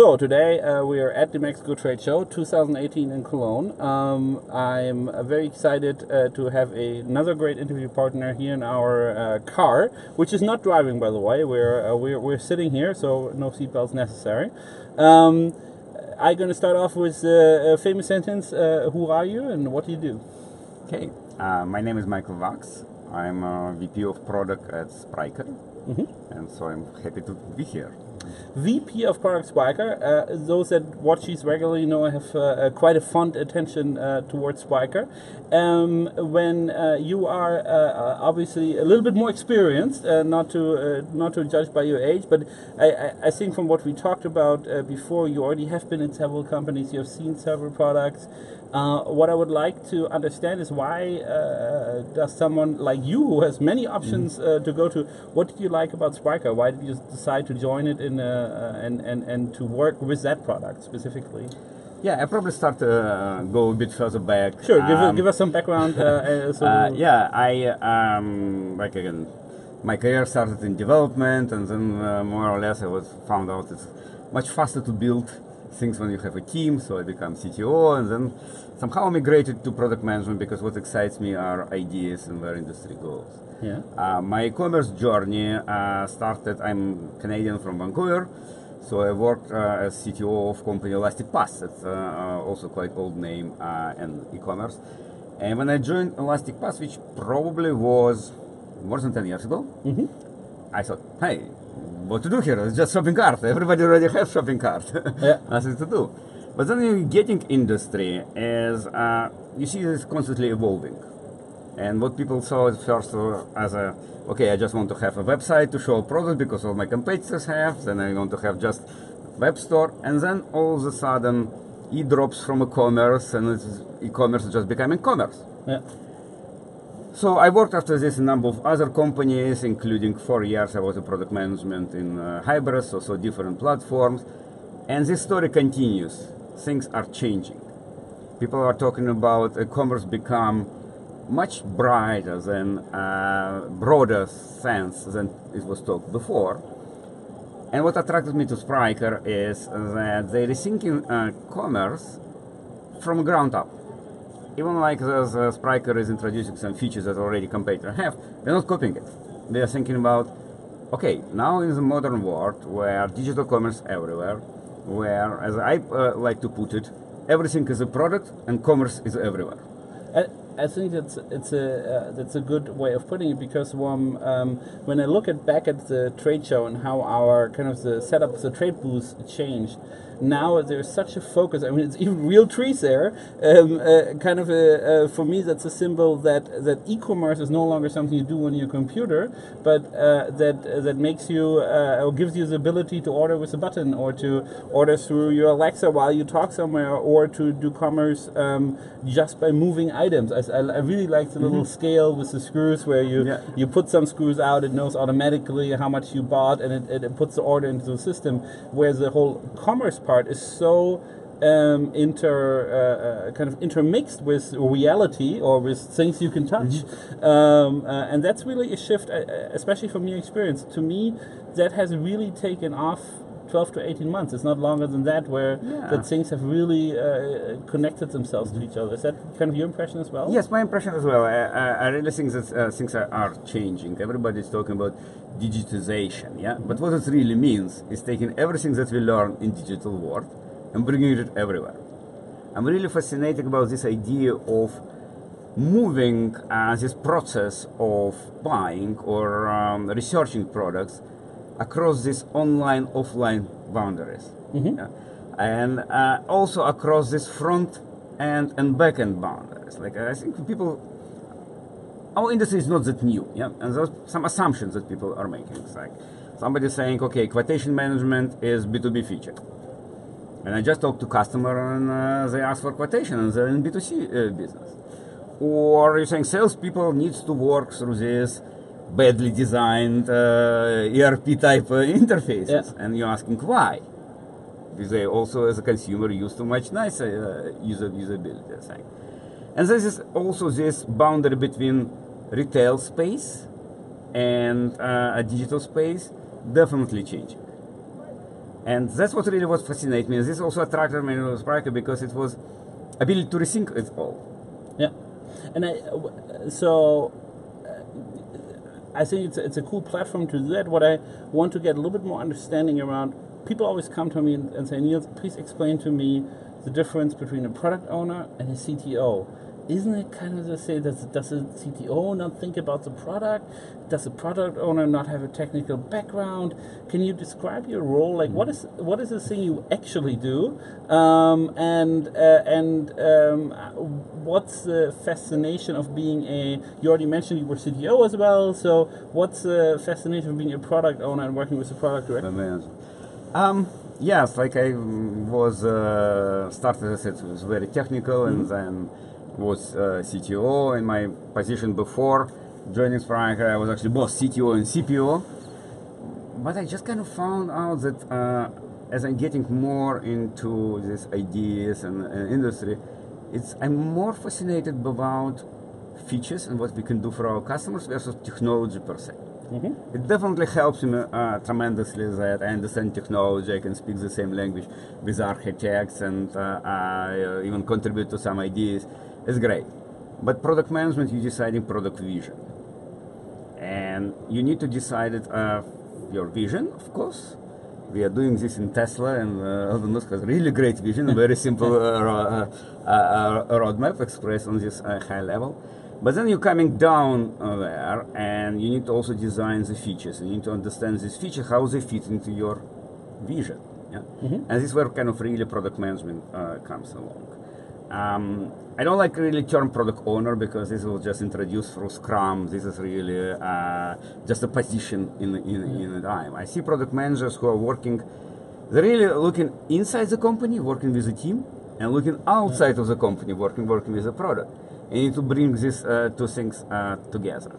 So today uh, we are at the DMEXCO Trade Show 2018 in Cologne. Um, I'm uh, very excited uh, to have a, another great interview partner here in our uh, car, which is not driving, by the way. We're uh, we're, we're sitting here, so no seatbelts necessary. Um, I'm going to start off with uh, a famous sentence: Who are you, and what do you do? Okay, my name is Michael Wachs. I'm a VP of Product at Spryker, mm -hmm. and so I'm happy to be here. VP of Product Spryker. Uh, those that watch these regularly know I have uh, quite a fond attention uh, towards Spryker. Um, when uh, you are uh, obviously a little bit more experienced, uh, not to not to judge by your age, but I, I, think from what we talked about before, you already have been in several companies. You have seen several products. Uh, what I would like to understand is why uh, does someone like you, who has many options mm. uh, to go to, what did you like about Spryker? Why did you decide to join it in uh, uh, and, and and to work with that product specifically? Yeah, I probably start to uh, go a bit further back. Sure, give, um, give us some background. so yeah, I um, like again, my career started in development, and then more or less I was found out it's much faster to build things when you have a team. So I become CTO and then somehow migrated to product management because what excites me are ideas and where industry goes. Yeah. Uh, my e-commerce journey uh, started. I'm Canadian from Vancouver, so I worked uh, as CTO of company ElasticPath. It's uh, uh, also quite old name uh, in e-commerce. And when I joined ElasticPath, which probably was more than 10 years ago, mm-hmm. I thought, hey, what to do here? It's just shopping cart. Everybody already has shopping cart. yeah. Nothing to do. But then you getting industry as uh, you see this constantly evolving. And what people saw at first as a okay, I just want to have a website to show a product because all my competitors have. Then I want to have just web store, and then all of a sudden, e drops from e-commerce, and e-commerce is just becoming commerce. Yeah. So I worked after this in a number of other companies, including four years I was a product management in uh, Hybris, also different platforms. And this story continues. Things are changing. People are talking about e-commerce become much brighter than uh, broader sense than it was talked before. And what attracted me to Spryker is that they're rethinking uh, commerce from ground up even like the, the Spryker is introducing some features that already competitors have, they're not copying it. They are thinking about, okay, now in the modern world where digital commerce everywhere, where, as I uh, like to put it, everything is a product and commerce is everywhere. I think that's it's a uh, that's a good way of putting it because um, um, when I look at back at the trade show and how our kind of the setup of the trade booths changed, now there's such a focus. I mean, it's even real trees there. Um, uh, kind of a, uh, for me, that's a symbol that that e-commerce is no longer something you do on your computer, but uh, that that makes you uh, or gives you the ability to order with a button or to order through your Alexa while you talk somewhere or to do commerce um, just by moving items. I, I really like the mm -hmm. little mm-hmm. scale with the screws where you yeah. you put some screws out, it knows automatically how much you bought, and it, it puts the order into the system. Where the whole commerce part is so um, inter uh, uh, kind of intermixed with reality or with things you can touch, mm -hmm. um, uh, and that's really a shift, uh, especially from your experience. To me, that has really taken off 12 to 18 months. It's not longer than that where yeah. that things have really uh, connected themselves to each other. Is that kind of your impression as well? Yes, my impression as well. I, I really think that uh, things are, are, changing. Everybody's talking about digitization, yeah? But what it really means is taking everything that we learn in digital world and bringing it everywhere. I'm really fascinated about this idea of moving uh, this process of buying or um, researching products across these online offline boundaries. Mm-hmm. yeah? and uh, also across this front end and back end boundaries. Like i think people our industry is not that new yeah. And there's some assumptions that people are making it's like somebody saying okay quotation management is b2b feature. And i just talked to customer and uh, they ask for quotation and they're in b2c uh, business. Or you're saying salespeople needs to work through this badly designed uh, ERP type uh, interfaces, yeah. and you're asking why. Because they also, as a consumer, use too much nicer uh, user usability. Thing. And this is also this boundary between retail space and uh, a digital space definitely changing. And that's what really what fascinates me. And this also attracted me to Spryker because it was ability to rethink it all. Yeah, and I, so I think it's a, it's a cool platform to do that. What I want to get a little bit more understanding around, people always come to me and, and say, Niels, please explain to me the difference between a product owner and a CTO isn't it kind of the same? Does, does the CTO not think about the product? Does the product owner not have a technical background? Can you describe your role? Like, what is what is the thing you actually do? Um, and uh, and um, what's the fascination of being a? You already mentioned you were CTO as well. So, what's the fascination of being a product owner and working with the product director? Um, yes, like I was uh, started as it was very technical, mm -hmm. and mm-hmm. then was uh, CTO. In my position before joining Spryker, I was actually both CTO and CPO. But I just kind of found out that uh, as I'm getting more into these ideas and, and industry, it's I'm more fascinated about features and what we can do for our customers versus technology per se. Mm-hmm. It definitely helps me uh, tremendously that I understand technology, I can speak the same language with architects, and uh, I uh, even contribute to some ideas It's great. But product management, you're deciding product vision. And you need to decide it, uh, your vision, of course. We are doing this in Tesla, and uh, Elon Musk has really great vision, a very simple uh, uh, uh, roadmap expressed on this uh, high level. But then you're coming down there, and you need to also design the features. You need to understand these features, how they fit into your vision. Yeah? Mm-hmm. And this is where kind of really product management comes along. Um, I don't like really term product owner because this was just introduced through Scrum. This is really uh, just a position in in, in time. I see product managers who are working. They're really looking inside the company, working with the team, and looking outside of the company, working working with the product. You need to bring these uh, two things uh, together.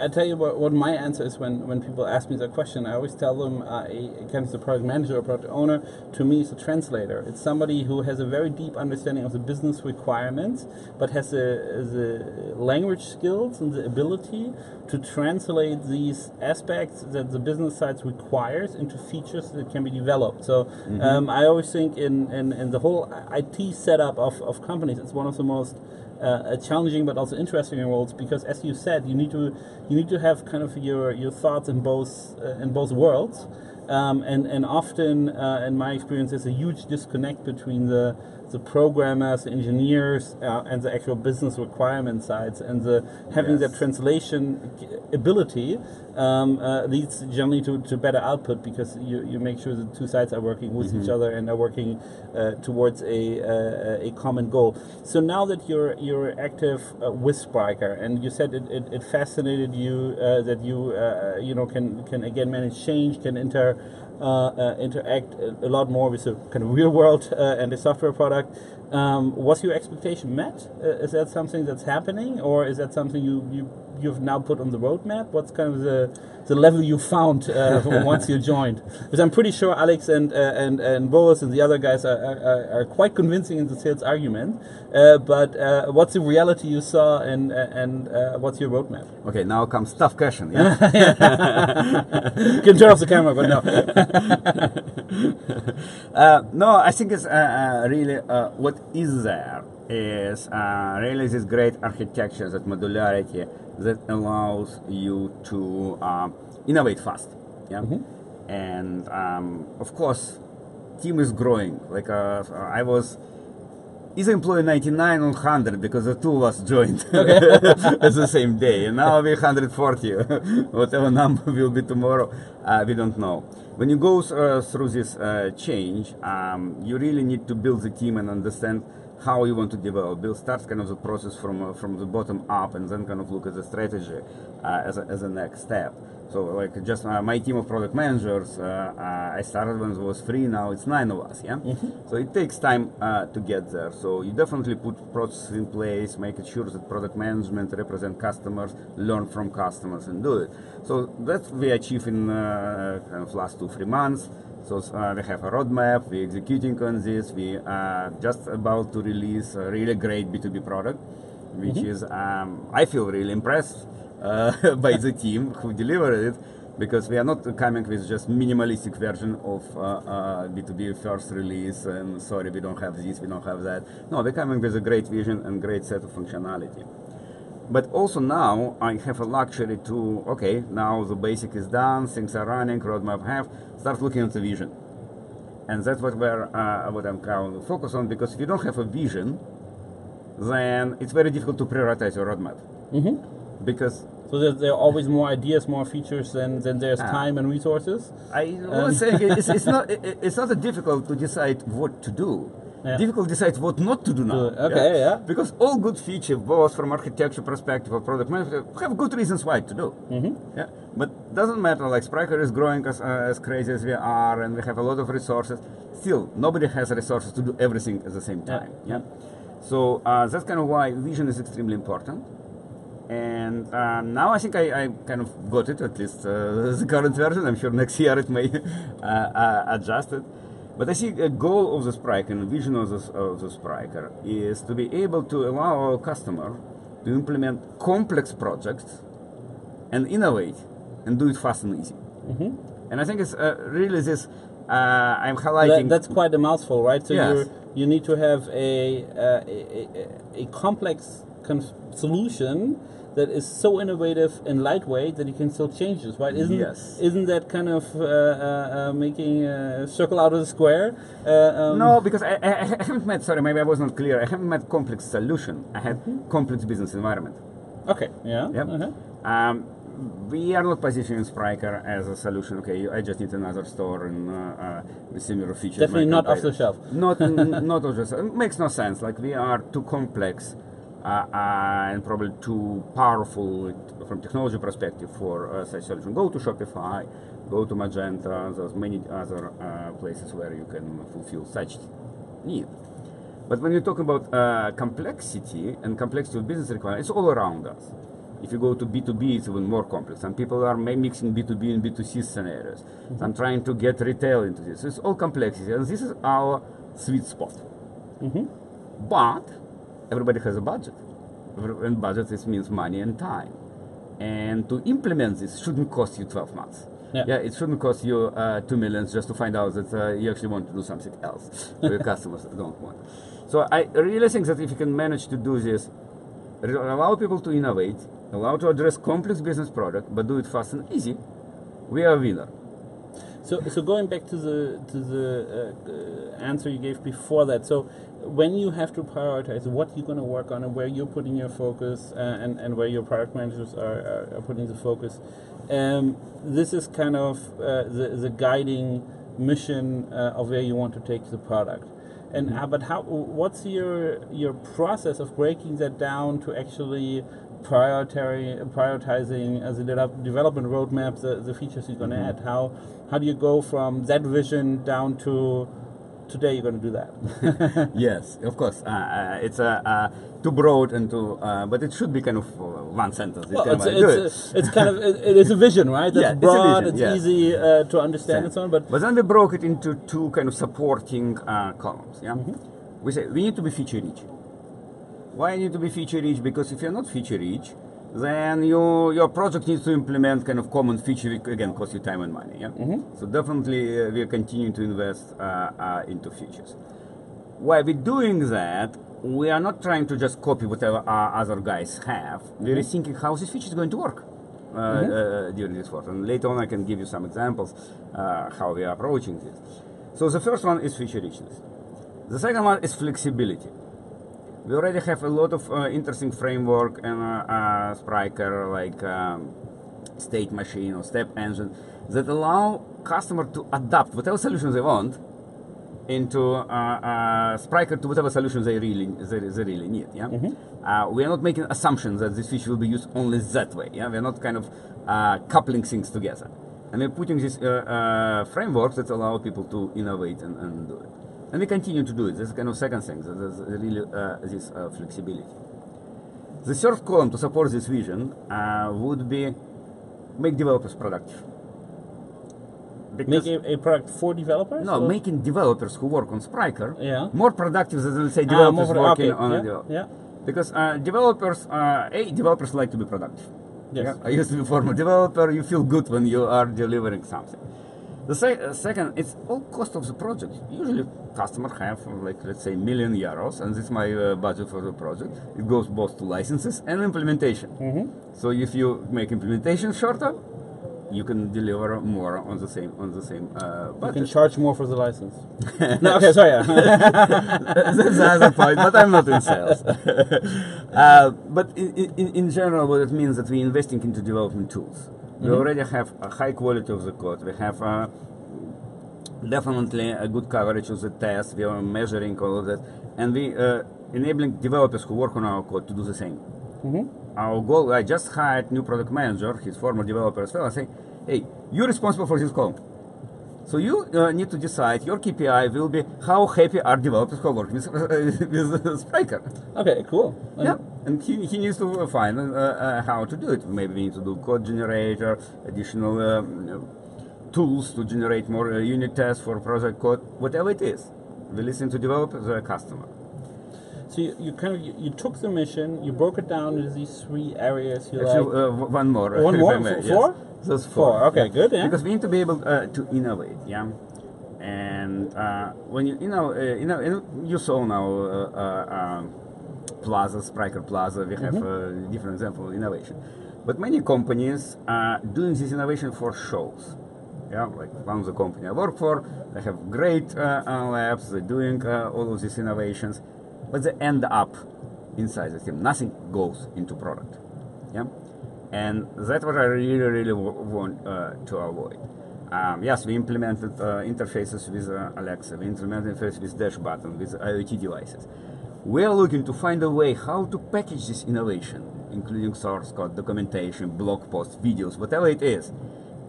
I tell you what, what my answer is when, when people ask me that question. I always tell them, uh, comes the product manager or product owner, to me is a translator. It's somebody who has a very deep understanding of the business requirements, but has the, the language skills and the ability to translate these aspects that the business side requires into features that can be developed. So mm-hmm. um, I always think in, in, in the whole IT setup of, of companies, it's one of the most uh, challenging but also interesting roles because, as you said, you need to you need to have kind of your your thoughts in both uh, in both worlds. Um, and and often, uh, in my experience, there's a huge disconnect between the the programmers, engineers, uh, and the actual business requirement sides, and the having yes. that translation ability um, uh, leads generally to, to better output because you, you make sure the two sides are working with mm-hmm. each other and are working uh, towards a, a, a common goal. So now that you're you're active uh, with Spryker, and you said it, it, it fascinated you uh, that you uh, you know can can again manage change, can inter uh, uh, interact a lot more with the kind of real world uh, and the software product. Um, was your expectation met? is that something that's happening, or is that something you, you you've now put on the roadmap? What's kind of the the level you found uh, once you joined? Because I'm pretty sure Alex and uh, and and Boris and the other guys are, are, are quite convincing in the sales argument. Uh, but uh, what's the reality you saw, and uh, and uh, what's your roadmap? Okay, now comes tough question. Yeah, you can turn off the camera, but no. no, I think it's really what is there is really this great architecture, that modularity that allows you to uh, innovate fast. Yeah, mm-hmm. and um, of course, team is growing. Like uh, I was is employee 99 on 100 because the two of us joined at the same day. And now we're 140. Whatever number will be tomorrow, uh, we don't know. When you go uh, through this uh, change, um, you really need to build the team and understand how you want to develop. Build starts kind of the process from uh, from the bottom up, and then kind of look at the strategy uh, as a, as a next step. So like just uh, my team of product managers, uh, uh, I started when it was three. Now it's nine of us. Yeah. Mm-hmm. So it takes time uh, to get there. So you definitely put processes in place, make it sure that product management represent customers, learn from customers, and do it. So that we achieve in kind of last two three months. So uh, we have a roadmap, we're executing on this, we are just about to release a really great B2B product, which mm-hmm. is, um, I feel really impressed uh, by the team who delivered it. because we are not coming with just minimalistic version of uh, uh, B2B first release and sorry we don't have this, we don't have that. No, we're coming with a great vision and great set of functionality. But also now I have a luxury to okay now the basic is done, things are running, roadmap have start looking at the vision, and that's what we're uh, what I'm going to focus on because if you don't have a vision, then it's very difficult to prioritize your roadmap. Mm-hmm. Because so there, there, are always more ideas, more features than, than there's ah. time and resources. I was saying it's, it's not it, it's not difficult to decide what to do. Yeah. Difficult to decide what not to do now. Okay, yeah. yeah. Because all good features, both from architecture perspective or product management, have good reasons why to do. Mm-hmm. Yeah. But doesn't matter. Like Spryker is growing as, uh, as crazy as we are, and we have a lot of resources. Still, nobody has resources to do everything at the same time. Yeah. yeah? So uh, that's kind of why vision is extremely important. And uh, now I think I, I, kind of got it, at least uh, the current version. I'm sure next year it may uh, uh, adjust it. But I see a goal of the Spryker and vision of the, of the Spryker is to be able to allow our customer to implement complex projects and innovate and do it fast and easy. Mm-hmm. And I think it's uh, really this. I'm highlighting. That, that's quite a mouthful, right? So yes. you you need to have a, a, a, a complex solution that is so innovative and lightweight that you can still change this, right? Isn't yes. isn't that kind of uh, uh, uh, making a circle out of the square? Uh, um, no, because I, I, haven't met. Sorry, maybe I was not clear. I haven't met complex solution. I had mm-hmm. complex business environment. Okay. Yeah. Yep. Uh-huh. Um, we are not positioning Spryker as a solution. Okay, I just need another store and uh, uh, with similar features. Definitely not off the shelf. Not not off the shelf. It makes no sense. Like we are too complex and probably too powerful from technology perspective for uh, such solution. Go to Shopify, go to Magento. There's many other uh, places where you can fulfill such need. But when you talk about complexity and complexity of business requirements, it's all around us. If you go to B2B, it's even more complex. Some people are mixing B2B and B2C scenarios. Mm-hmm. I'm trying to get retail into this. It's all complexity, and this is our sweet spot. Mm-hmm. But everybody has a budget, and budget this means money and time. And to implement this shouldn't cost you 12 months. Yeah. yeah, it shouldn't cost you uh, two millions just to find out that uh, you actually want to do something else for your customers that don't want. So I really think that if you can manage to do this, allow people to innovate, allow to address complex business product, but do it fast and easy, we are a winner. So, so going back to the to the uh, answer you gave before that. So, when you have to prioritize what you're going to work on and where you're putting your focus uh, and and where your product managers are, are, are putting the focus, um, this is kind of uh, the the guiding mission uh, of where you want to take the product. And mm-hmm. but how? What's your your process of breaking that down to actually prioritizing as a development roadmap the, the features you're going to mm-hmm. add? How how do you go from that vision down to today you're going to do that? yes, of course. Uh, uh, it's uh, uh, too broad and too, uh, but it should be kind of uh, one sentence. Well, it's, it's, it's, kind of it, it is a vision, right? That's yeah, broad. It's, vision, it's easy to understand and so on. But but then we broke it into two kind of supporting columns. Yeah, mm-hmm. we say we need to be feature rich why need to be feature rich? Because if you're not feature rich, then you, your project needs to implement kind of common feature, which again costs you time and money. Yeah. Mm-hmm. So definitely uh, we are continuing to invest uh, uh, into features. While we're doing that, we are not trying to just copy whatever our other guys have. Mm-hmm. We're thinking how this feature is going to work. Uh, mm-hmm. Uh, during this work, and later on I can give you some examples uh, how we are approaching this. So the first one is feature richness. The second one is flexibility we already have a lot of uh, interesting framework and uh, uh, Spryker like um, state machine or step engine that allow customer to adapt whatever solution they want into uh, uh, Spryker to whatever solution they really they, they really need. Yeah, mm-hmm. uh, we are not making assumptions that this feature will be used only that way. Yeah, we are not kind of uh, coupling things together, and we're putting these uh, frameworks that allow people to innovate and, and do it. And we continue to do it. This is kind of second thing. There's really uh, this uh, flexibility. The third column to support this vision uh, would be make developers productive. Because make a, a, product for developers? No, or? making developers who work on Spryker yeah. more productive than let's say ah, developers ah, working okay. on yeah. a developer. Yeah. Because uh, developers, uh, a developers like to be productive. Yes. Yeah? I used to be a former developer. You feel good when you are delivering something. The sec- uh, second, it's all cost of the project. Usually, customer have uh, like let's say million euros, and this is my uh, budget for the project. It goes both to licenses and implementation. So if you make implementation shorter, you can deliver more on the same on the same uh, You budget. can charge more for the license. no, okay, sorry. That's the other point, but I'm not in sales. uh, but in, in, in general, what it means that we're investing into development tools. We already have a high quality of the code. We have uh, definitely a good coverage of the test. We are measuring all of that, and we uh, enabling developers who work on our code to do the same. Our goal. I just hired new product manager, his former developer as well. I say, hey, you're responsible for this column. So you uh, need to decide your KPI will be how happy are developers who work with, with Spryker. okay, cool. Yeah, and he, he needs to find uh, uh, how to do it. Maybe we need to do code generator, additional um, tools to generate more uh, unit tests for project code, whatever it is. We listen to developers, the customer. So you, you kind of you, you took the mission, you broke it down into these three areas. You Actually, like uh, one more. One more? I may, F- yes. Those Four, four. okay, good, yeah. Because we need to be able uh, to innovate, yeah. And uh, when you you know uh, you know you saw now uh, uh, um, Plaza, Spryker Plaza, we have Mm-hmm. uh, different example of innovation. But many companies are doing this innovation for shows. Yeah, like one of the company I work for, they have great labs, they're doing uh, all of these innovations, but they end up inside the team. Nothing goes into product. Yeah, and that's what I really, really w- want uh, to avoid. Um, yes, we implemented uh, interfaces with uh, Alexa, we implemented interfaces with Dash Button, with IoT devices. We are looking to find a way how to package this innovation, including source code, documentation, blog posts, videos, whatever it is,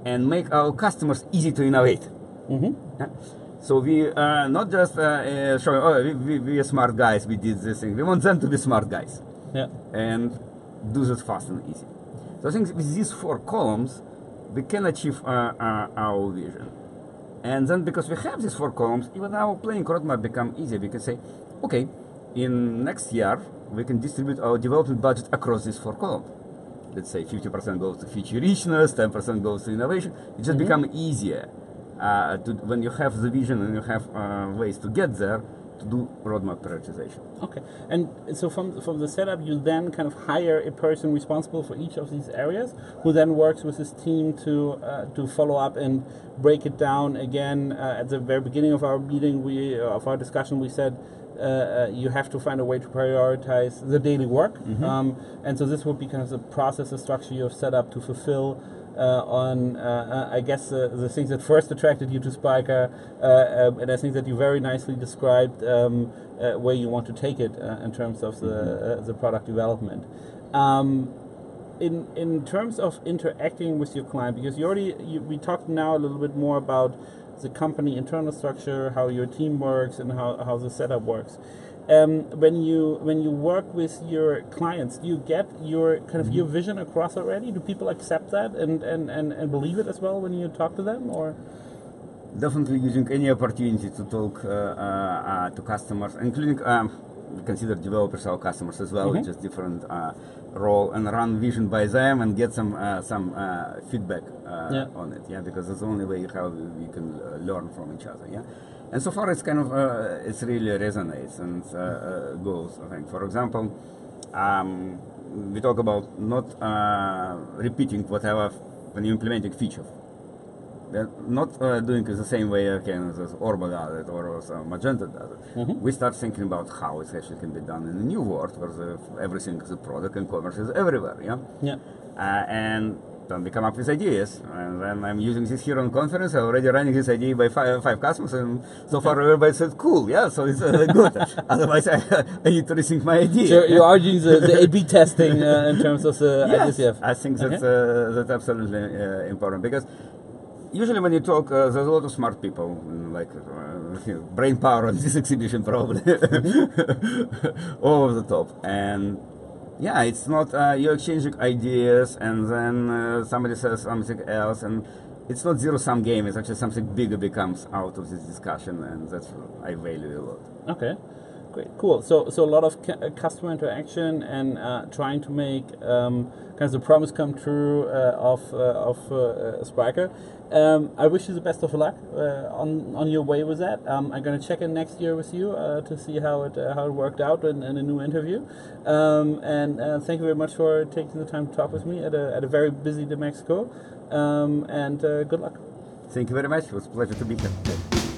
and make our customers easy to innovate. Yeah. So we uh, not just uh, uh, showing, oh, we, we, we are smart guys, we did this thing. We want them to be smart guys yeah. and do this fast and easy. So I think with these four columns, we can achieve uh, uh, our vision. And then because we have these four columns, even our planning roadmap become easier. We can say, okay, in next year, we can distribute our development budget across these four columns. Let's say 50% goes to feature richness, 10% goes to innovation. It just become easier uh, to, when you have the vision and you have uh, ways to get there to do roadmap prioritization. Okay, and so from from the setup, you then kind of hire a person responsible for each of these areas, who then works with his team to uh, to follow up and break it down again. Uh, at the very beginning of our meeting, we uh, of our discussion, we said. Uh, uh, you have to find a way to prioritize the daily work, um, and so this would be kind of the process, the structure you have set up to fulfill on, uh, uh, I guess, uh, the things that first attracted you to Spryker, uh, um, and I think that you very nicely described um, uh, where you want to take it uh, in terms of the uh, the product development. Um, in in terms of interacting with your client, because you already you, we talked now a little bit more about the company internal structure, how your team works, and how, how the setup works. Um, when you when you work with your clients, do you get your kind of your vision across already? Do people accept that and, and, and, and believe it as well when you talk to them, or? definitely using any opportunity to talk uh, uh, uh, to customers, including um, consider developers our customers as well, Mhm. just different uh, role, and run vision by them and get some uh, some uh, feedback uh, Yeah. on it. Yeah, because it's the only way how we can learn from each other. Yeah. And so far, it's kind of uh, it's really resonates and uh, uh, goes. I think, for example, um, we talk about not uh, repeating whatever when you implementing feature they're not uh, doing it the same way again as Orba does it or as uh, Magento does it. We start thinking about how it actually can be done in a new world where the, everything is a product and commerce is everywhere. Yeah. Yeah. Uh, and then we come up with ideas, and then I'm using this here on conference. I'm already running this idea by five, five customers, and so far everybody said cool, yeah, so it's uh, good. Otherwise, I, I need to rethink my idea. So you're arguing the, the A/B testing uh, in terms of the Yes, ideas. I think that's Okay. uh, that's absolutely uh, important because usually when you talk, uh, there's a lot of smart people, like uh, brain power on this exhibition probably all over the top, and yeah, it's not uh, you're exchanging ideas, and then uh, somebody says something else, and it's not zero sum game. It's actually something bigger becomes out of this discussion, and that's I value a lot. Okay. Great, cool. So, so a lot of cu- uh, customer interaction and uh, trying to make um, kind of the promise come true uh, of uh, of uh, uh. Um, I wish you the best of luck uh, on on your way with that. Um, I'm going to check in next year with you to see how it how it worked out in, in a new interview. Um, and thank you very much for taking the time to talk with me at a at a very busy DMEXCO. Um, and good luck. Thank you very much. It was a pleasure to be here.